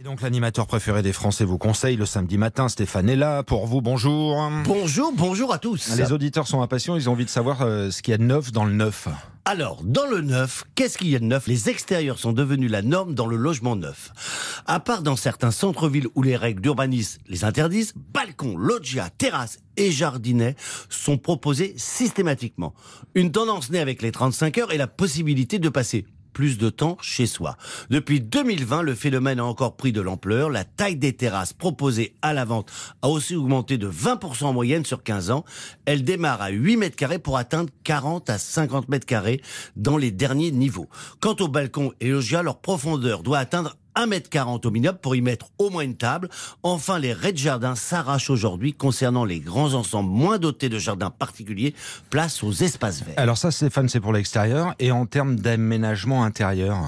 Et donc l'animateur préféré des Français vous conseille le samedi matin. Stéphane est là pour vous. Bonjour. Bonjour, bonjour à tous. Les auditeurs sont impatients. Ils ont envie de savoir euh, ce qu'il y a de neuf dans le neuf. Alors, dans le neuf, qu'est-ce qu'il y a de neuf? Les extérieurs sont devenus la norme dans le logement neuf. À part dans certains centres-villes où les règles d'urbanisme les interdisent, balcons, loggia, terrasses et jardinets sont proposés systématiquement. Une tendance née avec les 35 heures et la possibilité de passer plus de temps chez soi. Depuis 2020, le phénomène a encore pris de l'ampleur. La taille des terrasses proposées à la vente a aussi augmenté de 20% en moyenne sur 15 ans. Elle démarre à 8 mètres carrés pour atteindre 40 à 50 mètres carrés dans les derniers niveaux. Quant aux balcons et loggia, leur profondeur doit atteindre 1m40 au minimum pour y mettre au moins une table. Enfin, les raies de jardin s'arrachent aujourd'hui concernant les grands ensembles moins dotés de jardins particuliers. Place aux espaces verts. Alors ça, Stéphane, c'est pour l'extérieur. Et en termes d'aménagement intérieur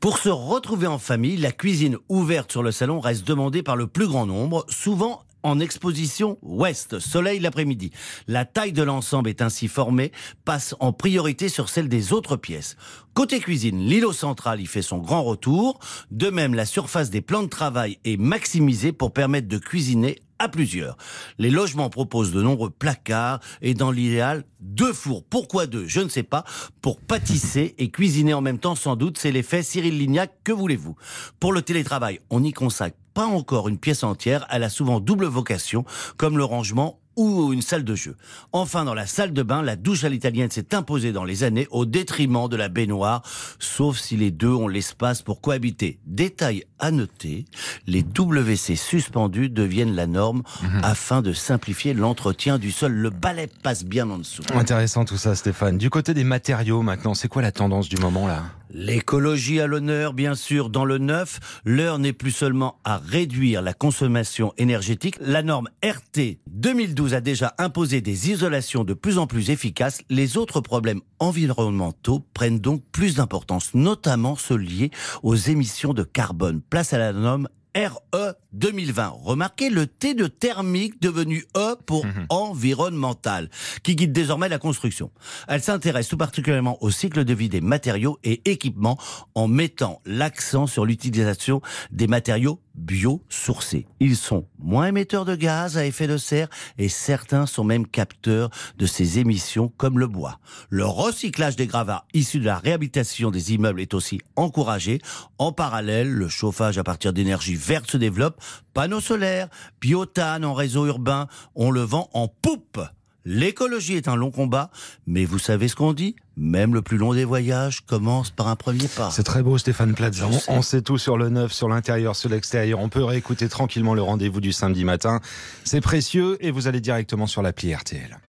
pour se retrouver en famille, la cuisine ouverte sur le salon reste demandée par le plus grand nombre, souvent en exposition ouest, soleil l'après-midi. La taille de l'ensemble est ainsi formée, passe en priorité sur celle des autres pièces. Côté cuisine, l'îlot central y fait son grand retour. De même, la surface des plans de travail est maximisée pour permettre de cuisiner à plusieurs. Les logements proposent de nombreux placards et dans l'idéal, deux fours. Pourquoi deux? Je ne sais pas. Pour pâtisser et cuisiner en même temps, sans doute, c'est l'effet Cyril Lignac. Que voulez-vous? Pour le télétravail, on y consacre pas encore une pièce entière. Elle a souvent double vocation, comme le rangement ou une salle de jeu. Enfin, dans la salle de bain, la douche à l'italienne s'est imposée dans les années au détriment de la baignoire, sauf si les deux ont l'espace pour cohabiter. Détail à noter, les WC suspendus deviennent la norme mhm. afin de simplifier l'entretien du sol. Le balai passe bien en dessous. Intéressant tout ça, Stéphane. Du côté des matériaux, maintenant, c'est quoi la tendance du moment là? L'écologie à l'honneur, bien sûr, dans le neuf. L'heure n'est plus seulement à réduire la consommation énergétique. La norme RT 2012 a déjà imposé des isolations de plus en plus efficaces. Les autres problèmes environnementaux prennent donc plus d'importance, notamment ceux liés aux émissions de carbone. Place à la norme RE 2020. Remarquez le T de thermique devenu E pour mhm. environnemental, qui guide désormais la construction. Elle s'intéresse tout particulièrement au cycle de vie des matériaux et équipements en mettant l'accent sur l'utilisation des matériaux biosourcés. Ils sont moins émetteurs de gaz à effet de serre et certains sont même capteurs de ces émissions comme le bois. Le recyclage des gravats issus de la réhabilitation des immeubles est aussi encouragé. En parallèle, le chauffage à partir d'énergie verte se développe. Panneaux solaires, biotane en réseau urbain, on le vend en poupe. L'écologie est un long combat, mais vous savez ce qu'on dit? Même le plus long des voyages commence par un premier pas. C'est très beau Stéphane Plaza. On, sait tout sur le neuf, sur l'intérieur, sur l'extérieur. On peut réécouter tranquillement le rendez-vous du samedi matin. C'est précieux et vous allez directement sur l'appli RTL.